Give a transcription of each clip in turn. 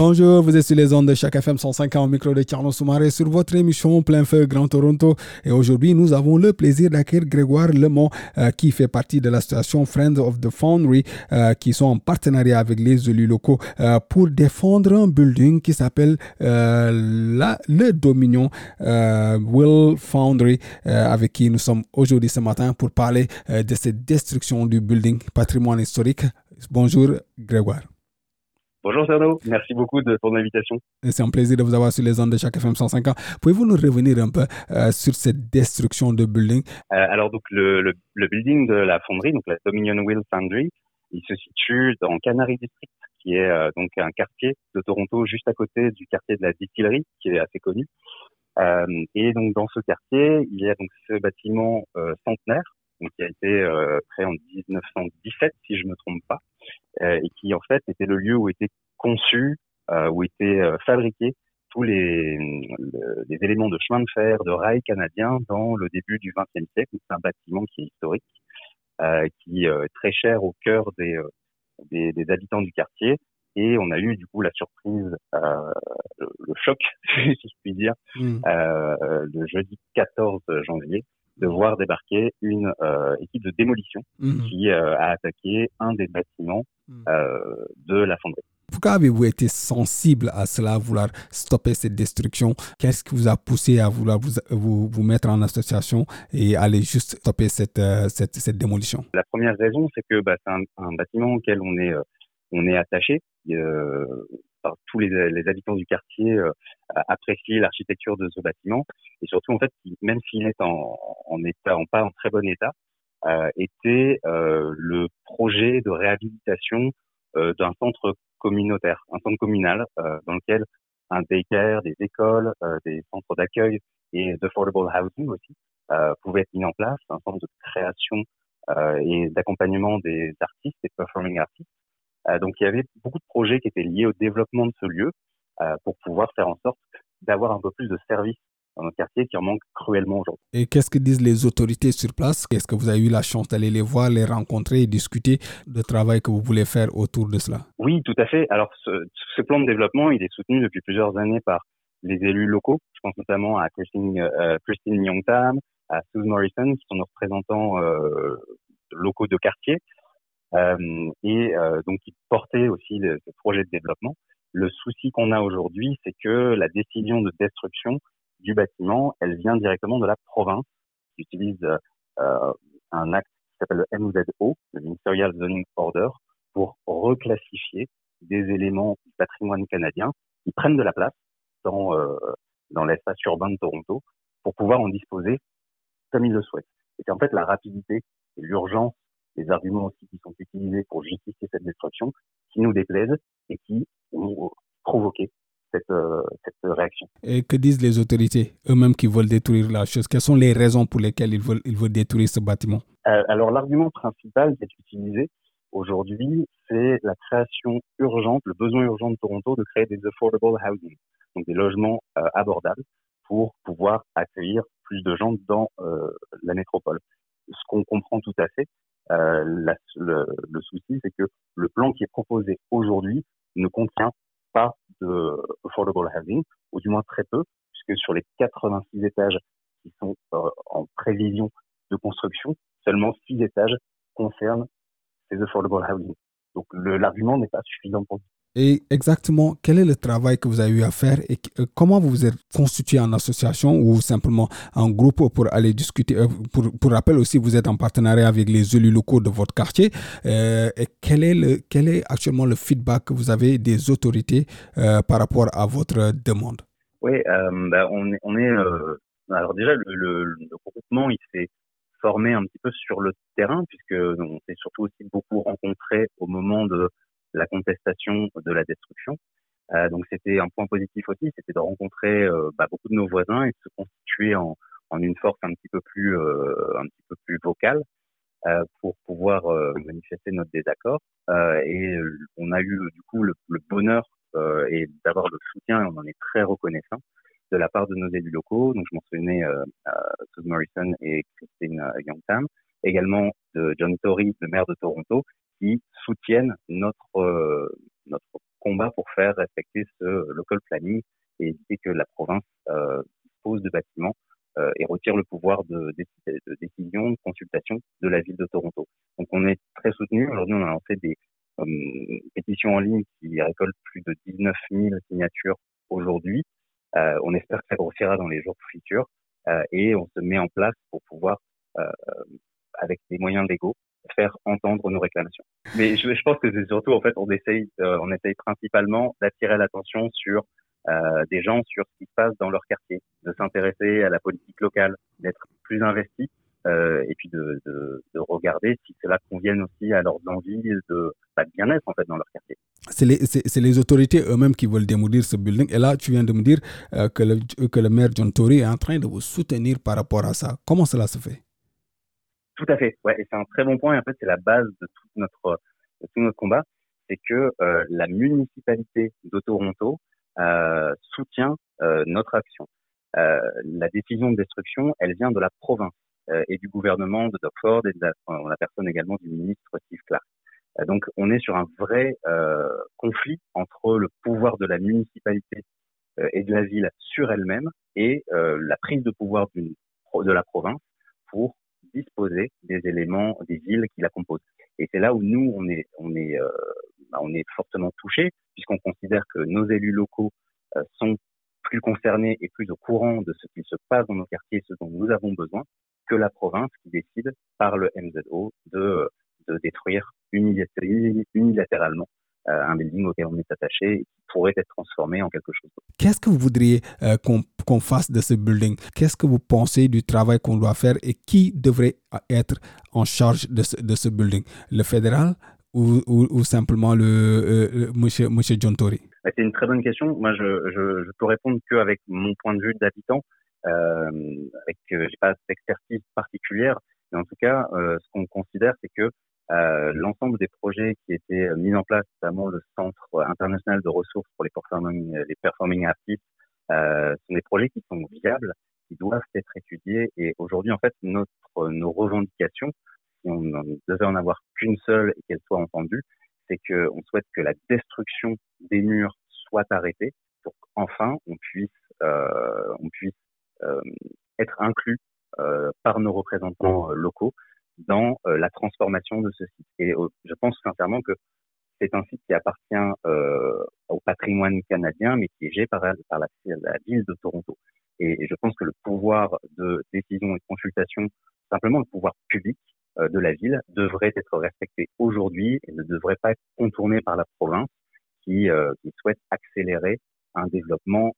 Bonjour, vous êtes sur les ondes de chaque FM 150 au micro de Carlos Soumaré sur votre émission Plein Feu Grand Toronto. Et aujourd'hui, nous avons le plaisir d'accueillir Grégoire Lemont, euh, qui fait partie de l'association Friends of the Foundry, euh, qui sont en partenariat avec les élus locaux euh, pour défendre un building qui s'appelle le Dominion Will Foundry, avec qui nous sommes aujourd'hui ce matin pour parler de cette destruction du building patrimoine historique. Bonjour Grégoire. Bonjour Cerno, merci beaucoup de ton invitation. C'est un plaisir de vous avoir sur les ondes de chaque FM 105 ans. Pouvez-vous nous revenir un peu euh, sur cette destruction de building? Euh, Alors donc le, le, le, building de la fonderie, donc la Dominion Wheel Foundry, il se situe dans Canary District, qui est euh, donc un quartier de Toronto juste à côté du quartier de la distillerie, qui est assez connu. Euh, et donc dans ce quartier, il y a donc ce bâtiment centenaire, donc qui a été créé en 1917 si je me trompe pas. Euh, et qui en fait était le lieu où étaient conçus, euh, où étaient euh, fabriqués tous les, les, éléments de chemin de fer, de rail canadien dans le début du XXe siècle. C'est un bâtiment qui est historique, euh, qui est très cher au cœur des, des, des, habitants du quartier. Et on a eu du coup la surprise, euh, le choc, si je puis dire, mmh. euh, le jeudi 14 janvier, de voir débarquer une euh, équipe de démolition mmh. qui euh, a attaqué un des bâtiments mmh. euh, de la fonderie. Pourquoi avez-vous été sensible à cela, à vouloir stopper cette destruction? Qu'est-ce qui vous a poussé à vouloir vous, vous, mettre en association et aller juste stopper cette, cette, cette démolition? La première raison, c'est que bah, c'est un, un, bâtiment auquel on est, on est attaché. Euh, tous les, habitants du quartier euh, apprécient l'architecture de ce bâtiment. Et surtout en fait même s'il est en, pas en très bon état euh, était euh, le projet de réhabilitation euh, d'un centre communautaire un centre communal dans lequel un daycare des écoles des centres d'accueil et d'affordable housing aussi pouvaient être mis en place un centre de création et d'accompagnement des artistes des performing artistes. euh, donc il y avait beaucoup de projets qui étaient liés au développement de ce lieu euh, pour pouvoir faire en sorte d'avoir un peu plus de services dans notre quartier qui en manque cruellement aujourd'hui. Et qu'est-ce que disent les autorités sur place? Est-ce que vous avez eu la chance d'aller les voir, les rencontrer et discuter du travail que vous voulez faire autour de cela? Oui, tout à fait. Alors ce, ce, plan de développement, il est soutenu depuis plusieurs années par les élus locaux. Je pense notamment à Christine, euh, Christine Youngtam, à Sue Morrison, qui sont nos représentants euh, locaux de quartier. Euh, et euh, donc qui portait aussi le, ce projet de développement. Le souci qu'on a aujourd'hui, c'est que la décision de destruction du bâtiment, elle vient directement de la province, qui utilise euh, un acte qui s'appelle le MZO, le Ministerial Zoning Order, pour reclassifier des éléments du patrimoine canadien qui prennent de la place dans, euh, dans l'espace urbain de Toronto pour pouvoir en disposer comme ils le souhaitent. Et qu'en fait, la rapidité et l'urgence les arguments aussi qui sont utilisés pour justifier cette destruction, qui nous déplaisent et qui ont provoqué cette, euh, cette réaction. Et que disent les autorités eux-mêmes qui veulent détruire la chose? Quelles sont les raisons pour lesquelles ils veulent, ils veulent détruire ce bâtiment? Euh, Alors l'argument principal qui est utilisé aujourd'hui, c'est la création urgente, le besoin urgent de Toronto de créer des affordable housing, donc des logements euh, abordables pour pouvoir accueillir plus de gens dans euh, la métropole. Ce qu'on comprend tout à fait, euh, la, le, le, souci, c'est que le plan qui est proposé aujourd'hui ne contient pas de affordable housing, ou du moins très peu, puisque sur les 86 étages qui sont euh, en prévision de construction, seulement 6 étages concernent ces affordable housing. Donc l'argument n'est pas suffisant pour et exactement, quel est le travail que vous avez eu à faire et euh, comment vous vous êtes constitué en association ou simplement en groupe pour aller discuter euh, pour, rappel aussi, vous êtes en partenariat avec les élus locaux de votre quartier. Euh, et quel est, le, quel est actuellement le feedback que vous avez des autorités par rapport à votre demande? Oui, on est, on est alors déjà, le, le, le, groupement, il s'est formé un petit peu sur le terrain, puisque on s'est surtout aussi beaucoup rencontré au moment de la contestation de la destruction. Euh, donc c'était un point positif aussi, c'était de rencontrer euh, bah, beaucoup de nos voisins et de se constituer en, en une force un petit peu plus euh, un petit peu plus vocale euh, pour pouvoir manifester notre désaccord. et on a eu du coup le, bonheur et d'avoir le soutien, et on en est très reconnaissant de la part de nos élus locaux. Donc je mentionnais euh, Susan Morrison et Christine Youngtam, également de John Tory, le maire de Toronto, qui soutiennent notre notre combat pour faire respecter ce local planning et éviter que la province euh, dispose de bâtiments euh, et retire le pouvoir de, décision, de consultation de la ville de Toronto. Donc on est très soutenu. Aujourd'hui, on a lancé des euh, pétitions en ligne qui récoltent plus de 19 000 signatures aujourd'hui. Euh, on espère que ça grossira dans les jours futurs euh, et on se met en place pour pouvoir, euh, avec des moyens légaux, faire entendre nos réclamations. Mais je, pense que c'est surtout, en fait, on essaye, euh, on essaye principalement d'attirer l'attention sur euh, des gens sur ce qui se passe dans leur quartier, de s'intéresser à la politique locale, d'être plus investi euh, et puis de, de, de, regarder si cela convienne aussi à leurs envies de, bah, bien-être en fait dans leur quartier. C'est les, autorités eux-mêmes qui veulent démolir ce building. Et là, tu viens de me dire que, que le maire John Tory est en train de vous soutenir par rapport à ça. Comment cela se fait? Tout à fait. Ouais, et c'est un très bon point. Et en fait, c'est la base de tout notre de tout notre combat, c'est que euh, la municipalité de Toronto euh, soutient euh, notre action. Euh, la décision de destruction, elle vient de la province euh, et du gouvernement de Doug Ford et de la, la personne également du ministre Steve Clark. Euh, donc, on est sur un vrai conflit entre le pouvoir de la municipalité et de la ville sur elle-même et la prise de pouvoir de la province pour disposer des éléments des villes qui la composent. Et c'est là où nous, on est, on est, euh, bah, on est fortement touchés, puisqu'on considère que nos élus locaux euh, sont plus concernés et plus au courant de ce qu'il se passe dans nos quartiers, ce dont nous avons besoin, que la province qui décide par le MZO de, de détruire unilatéralement un building auquel on est attaché et qui pourrait être transformé en quelque chose d'autre. Qu'est-ce que vous voudriez euh, qu'on qu fasse de ce building? Qu'est-ce que vous pensez du travail qu'on doit faire et qui devrait être en charge de ce, de ce building? Le fédéral ou, ou, ou simplement le, euh, le, monsieur, monsieur John Tory? Bah, C'est une très bonne question. Moi, je, je, je peux répondre qu'avec mon point de vue d'habitant. Euh, avec, euh, j'ai pas d'expertise particulière, mais en tout cas, euh, ce qu'on considère, c'est que euh, l'ensemble des projets qui étaient mis en place, notamment le Centre international de ressources pour les performing, les performing artists, euh, sont des projets qui sont viables, qui doivent être étudiés. Et aujourd'hui, en fait, notre, nos revendications, si on devait en avoir qu'une seule et qu'elle soit entendue, c'est qu'on souhaite que la destruction des murs soit arrêtée pour qu'enfin on puisse, euh, on puisse euh, être inclus euh, par nos représentants locaux dans euh, la transformation de ce site. Et euh, je pense sincèrement que c'est un site qui appartient euh, au patrimoine canadien, mais qui est géré par, la, ville de Toronto. Et, je pense que le pouvoir de décision et de consultation, simplement le pouvoir public euh, de la ville, devrait être respecté aujourd'hui et ne devrait pas être contourné par la province qui, euh, qui souhaite accélérer un développement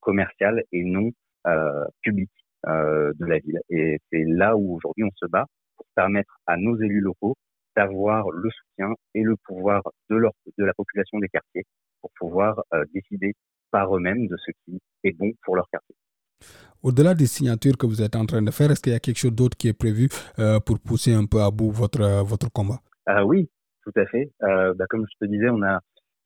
commercial et non euh, public de la ville. Et c'est là où aujourd'hui on se bat pour permettre à nos élus locaux d'avoir le soutien et le pouvoir de, leur, de la population des quartiers pour pouvoir euh, décider par eux-mêmes de ce qui est bon pour leur quartier. Au-delà des signatures que vous êtes en train de faire, est-ce qu'il y a quelque chose d'autre qui est prévu euh, pour pousser un peu à bout votre, votre combat? Euh, Oui, tout à fait. Euh, bah, comme je te disais, on a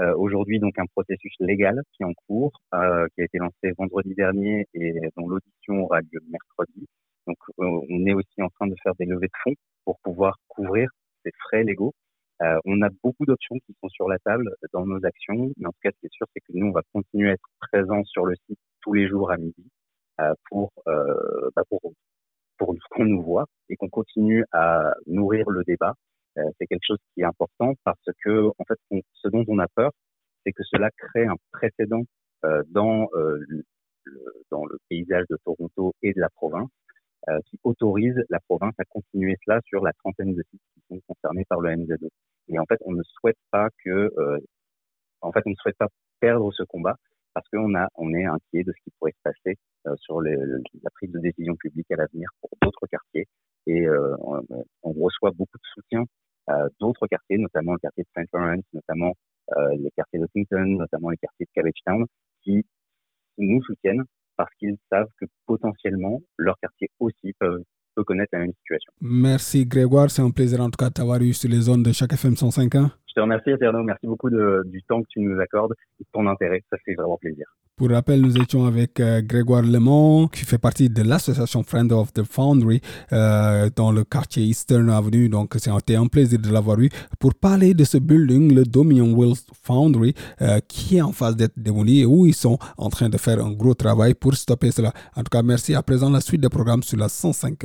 euh, aujourd'hui donc un processus légal qui est en cours, euh, qui a été lancé vendredi dernier et dont l'audition aura lieu mercredi. Donc euh, on est aussi en train de faire des levées de fonds pour pouvoir couvrir ces frais légaux. Euh, on a beaucoup d'options qui sont sur la table dans nos actions, mais en tout cas ce qui est sûr c'est que nous on va continuer à être présents sur le site tous les jours à midi euh, pour, bah pour pour qu'on nous voit et qu'on continue à nourrir le débat euh, c'est quelque chose qui est important parce que, en fait, ce dont on a peur, c'est que cela crée un précédent euh, dans, euh, le, dans le paysage de Toronto et de la province qui autorise la province à continuer cela sur la trentaine de sites qui sont concernés par le MZO. Et en fait, on ne souhaite pas que, en fait, on ne souhaite pas perdre ce combat parce qu'on a, on est inquiet de ce qui pourrait se passer euh, sur les, la prise de décision publique à l'avenir pour d'autres quartiers et on, reçoit beaucoup de soutien d'autres quartiers, notamment le quartier de St. Lawrence, notamment les quartiers de Clinton, notamment les quartiers de Cabbage Town, qui nous soutiennent parce qu'ils savent que potentiellement leur quartier aussi peut, peut connaître la même situation. Merci Grégoire, c'est un plaisir en tout cas de t'avoir eu sur les zones de chaque FM 105.1. Je te remercie Eterno, merci beaucoup du temps que tu nous accordes et de ton intérêt, ça fait vraiment plaisir. Pour rappel, nous étions avec euh, Grégoire Lemont, qui fait partie de l'association Friend of the Foundry euh, dans le quartier Eastern Avenue. Donc, c'est un plaisir de l'avoir eu pour parler de ce building, le Dominion Wells Foundry, euh, qui est en phase d'être démoli et où ils sont en train de faire un gros travail pour stopper cela. En tout cas, merci. À présent, la suite des programmes sur la 105.